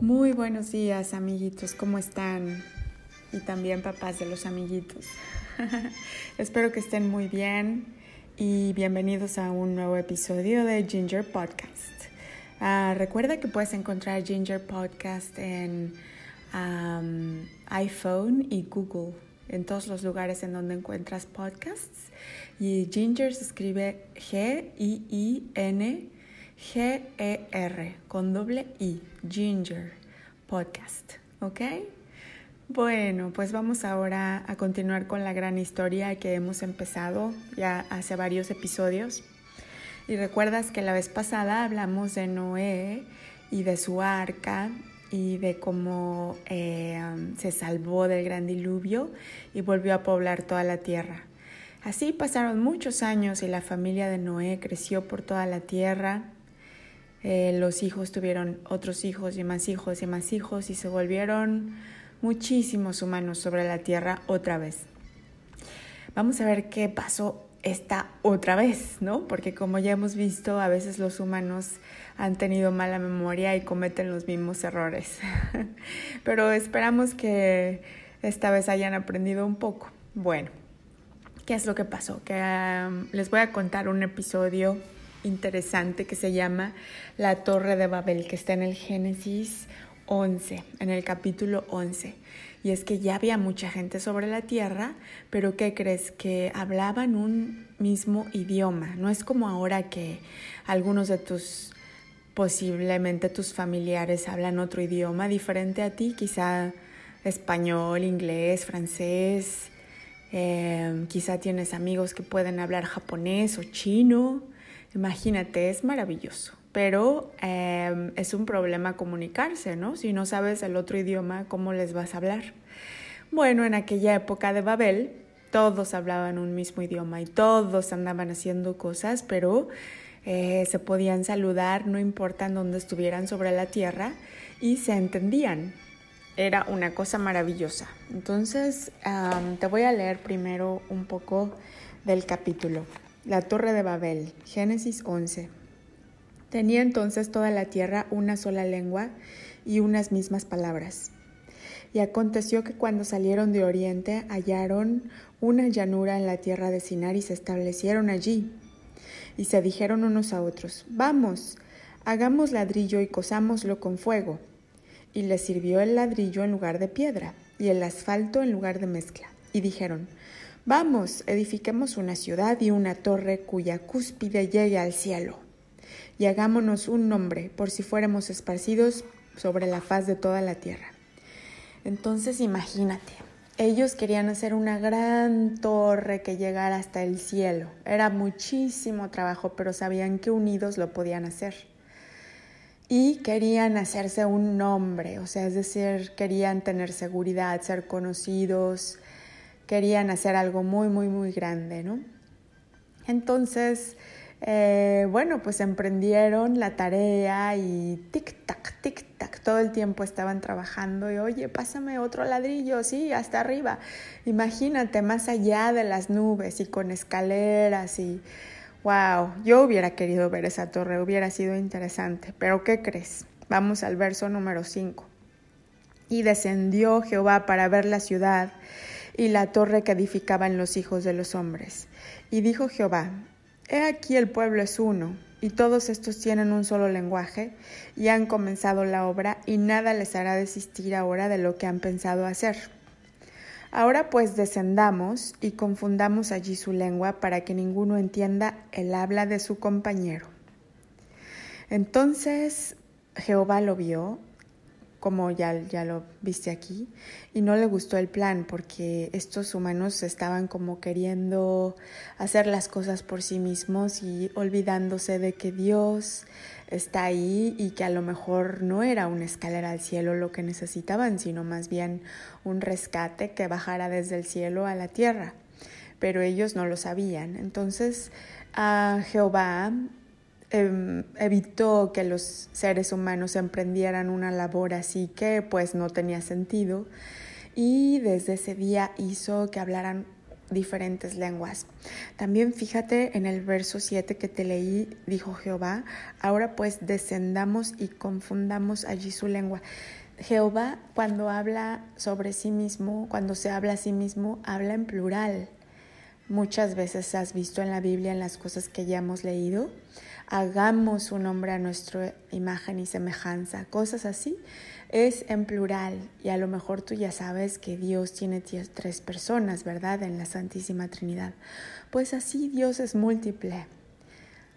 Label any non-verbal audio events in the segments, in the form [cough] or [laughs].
Muy buenos días, amiguitos, ¿cómo están? Y también papás de los amiguitos. [laughs] Espero que estén muy bien y bienvenidos a un nuevo episodio de Ginger Podcast. Uh, recuerda que puedes encontrar Ginger Podcast en iPhone y Google, en todos los lugares en donde encuentras podcasts. Y Ginger se escribe G-I-I-N. G-E-R con doble I, Ginger Podcast, ¿ok? Bueno, pues vamos ahora a continuar con la gran historia que hemos empezado ya hace varios episodios. Y recuerdas que la vez pasada hablamos de Noé y de su arca y de cómo eh, se salvó del gran diluvio y volvió a poblar toda la tierra. Así pasaron muchos años y la familia de Noé creció por toda la tierra eh, los hijos tuvieron otros hijos y más hijos y más hijos y se volvieron muchísimos humanos sobre la tierra otra vez. Vamos a ver qué pasó esta otra vez, ¿no? Porque como ya hemos visto, a veces los humanos han tenido mala memoria y cometen los mismos errores. [laughs] Pero esperamos que esta vez hayan aprendido un poco. Bueno, ¿qué es lo que pasó? Que um, les voy a contar un episodio interesante que se llama La Torre de Babel, que está en el Génesis 11, en el capítulo 11. Y es que ya había mucha gente sobre la tierra, pero ¿qué crees? Que hablaban un mismo idioma. No es como ahora que algunos de tus, posiblemente tus familiares hablan otro idioma diferente a ti, quizá español, inglés, francés. Eh, quizá tienes amigos que pueden hablar japonés o chino. Imagínate, es maravilloso, pero em, es un problema comunicarse, ¿no? Si no sabes el otro idioma, ¿cómo les vas a hablar? Bueno, en aquella época de Babel, todos hablaban un mismo idioma y todos andaban haciendo cosas, pero eh, se podían saludar, no importa en dónde estuvieran sobre la tierra, y se entendían. Era una cosa maravillosa. Entonces, te voy a leer primero un poco del capítulo. La Torre de Babel, Génesis 11. Tenía entonces toda la tierra una sola lengua y unas mismas palabras. Y aconteció que cuando salieron de oriente hallaron una llanura en la tierra de Sinar y se establecieron allí. Y se dijeron unos a otros, vamos, hagamos ladrillo y cosámoslo con fuego. Y les sirvió el ladrillo en lugar de piedra y el asfalto en lugar de mezcla. Y dijeron, Vamos, edifiquemos una ciudad y una torre cuya cúspide llegue al cielo, y hagámonos un nombre por si fuéramos esparcidos sobre la faz de toda la tierra. Entonces imagínate, ellos querían hacer una gran torre que llegara hasta el cielo. Era muchísimo trabajo, pero sabían que unidos lo podían hacer. Y querían hacerse un nombre, o sea, es decir, querían tener seguridad, ser conocidos, querían hacer algo muy, muy, muy grande, ¿no? Entonces, eh, bueno, pues emprendieron la tarea y tic-tac, tic-tac, todo el tiempo estaban trabajando y, oye, pásame otro ladrillo, sí, hasta arriba. Imagínate, más allá de las nubes y con escaleras y, wow, yo hubiera querido ver esa torre, hubiera sido interesante, pero ¿qué crees? Vamos al verso número 5. Y descendió Jehová para ver la ciudad y la torre que edificaban los hijos de los hombres. Y dijo Jehová, He aquí el pueblo es uno, y todos estos tienen un solo lenguaje, y han comenzado la obra, y nada les hará desistir ahora de lo que han pensado hacer. Ahora pues descendamos y confundamos allí su lengua para que ninguno entienda el habla de su compañero. Entonces Jehová lo vio como ya, ya lo viste aquí, y no le gustó el plan porque estos humanos estaban como queriendo hacer las cosas por sí mismos y olvidándose de que Dios está ahí y que a lo mejor no era una escalera al cielo lo que necesitaban, sino más bien un rescate que bajara desde el cielo a la tierra. Pero ellos no lo sabían. Entonces a Jehová Em, evitó que los seres humanos emprendieran una labor así que pues no tenía sentido y desde ese día hizo que hablaran diferentes lenguas. También fíjate en el verso 7 que te leí, dijo Jehová, ahora pues descendamos y confundamos allí su lengua. Jehová cuando habla sobre sí mismo, cuando se habla a sí mismo, habla en plural. Muchas veces has visto en la Biblia, en las cosas que ya hemos leído, hagamos un hombre a nuestra imagen y semejanza, cosas así es en plural y a lo mejor tú ya sabes que Dios tiene tres personas, ¿verdad? En la Santísima Trinidad. Pues así Dios es múltiple.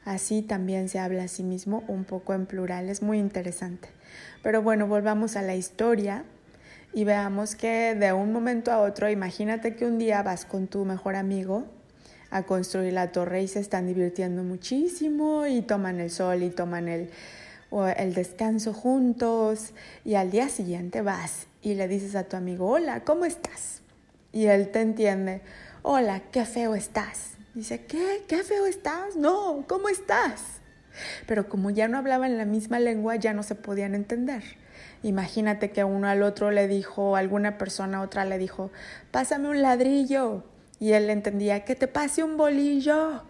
Así también se habla a sí mismo un poco en plural, es muy interesante. Pero bueno, volvamos a la historia y veamos que de un momento a otro, imagínate que un día vas con tu mejor amigo a construir la torre y se están divirtiendo muchísimo y toman el sol y toman el, el descanso juntos y al día siguiente vas y le dices a tu amigo, hola, ¿cómo estás? Y él te entiende, hola, qué feo estás. Dice, ¿qué? ¿Qué feo estás? No, ¿cómo estás? Pero como ya no hablaban la misma lengua, ya no se podían entender. Imagínate que uno al otro le dijo, alguna persona a otra le dijo, pásame un ladrillo. Y él entendía, que te pase un bolillo.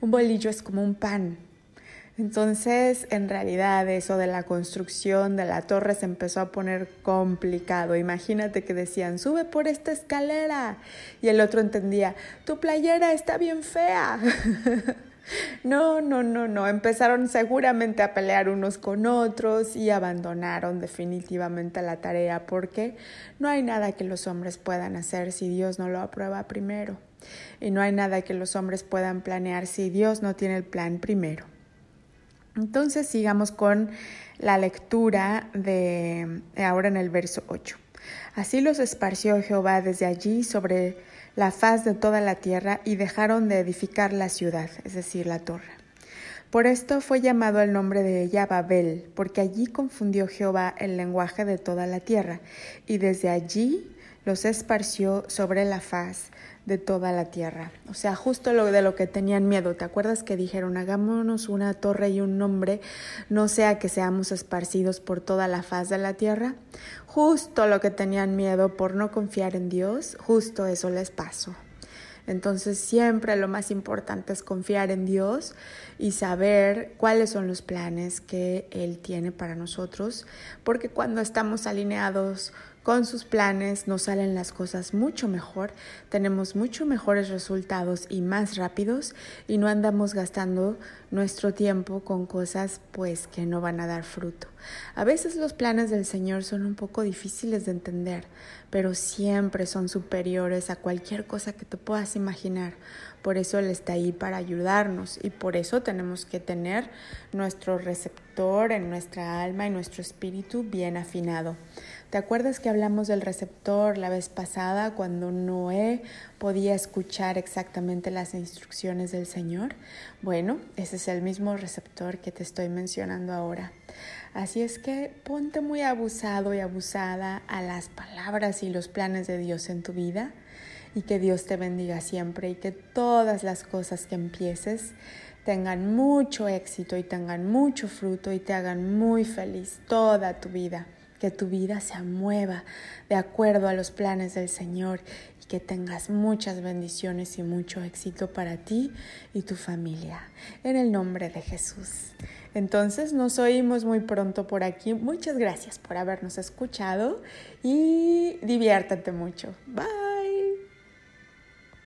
Un bolillo es como un pan, entonces, en realidad, eso de la construcción de la torre se empezó a poner complicado. Imagínate que decían, sube por esta escalera. Y el otro entendía, tu playera está bien fea. [laughs] no, no, no, no. Empezaron seguramente a pelear unos con otros y abandonaron definitivamente la tarea porque no hay nada que los hombres puedan hacer si Dios no lo aprueba primero. Y no hay nada que los hombres puedan planear si Dios no tiene el plan primero. Entonces sigamos con la lectura de ahora en el verso 8. Así los esparció Jehová desde allí sobre la faz de toda la tierra y dejaron de edificar la ciudad, es decir, la torre. Por esto fue llamado el nombre de ella Babel, porque allí confundió Jehová el lenguaje de toda la tierra, y desde allí los esparció sobre la faz de toda la tierra. O sea, justo lo de lo que tenían miedo. ¿Te acuerdas que dijeron, hagámonos una torre y un nombre, no sea que seamos esparcidos por toda la faz de la tierra? Justo lo que tenían miedo por no confiar en Dios, justo eso les pasó. Entonces siempre lo más importante es confiar en Dios y saber cuáles son los planes que Él tiene para nosotros, porque cuando estamos alineados con sus planes nos salen las cosas mucho mejor, tenemos mucho mejores resultados y más rápidos y no andamos gastando nuestro tiempo con cosas pues que no van a dar fruto. A veces los planes del Señor son un poco difíciles de entender, pero siempre son superiores a cualquier cosa que te puedas imaginar. Por eso Él está ahí para ayudarnos y por eso tenemos que tener nuestro receptor en nuestra alma y nuestro espíritu bien afinado. ¿Te acuerdas que hablamos del receptor la vez pasada cuando Noé podía escuchar exactamente las instrucciones del Señor? Bueno, ese es el mismo receptor que te estoy mencionando ahora. Así es que ponte muy abusado y abusada a las palabras y los planes de Dios en tu vida y que Dios te bendiga siempre y que todas las cosas que empieces tengan mucho éxito y tengan mucho fruto y te hagan muy feliz toda tu vida que tu vida se mueva de acuerdo a los planes del Señor y que tengas muchas bendiciones y mucho éxito para ti y tu familia. En el nombre de Jesús. Entonces nos oímos muy pronto por aquí. Muchas gracias por habernos escuchado y diviértate mucho. Bye.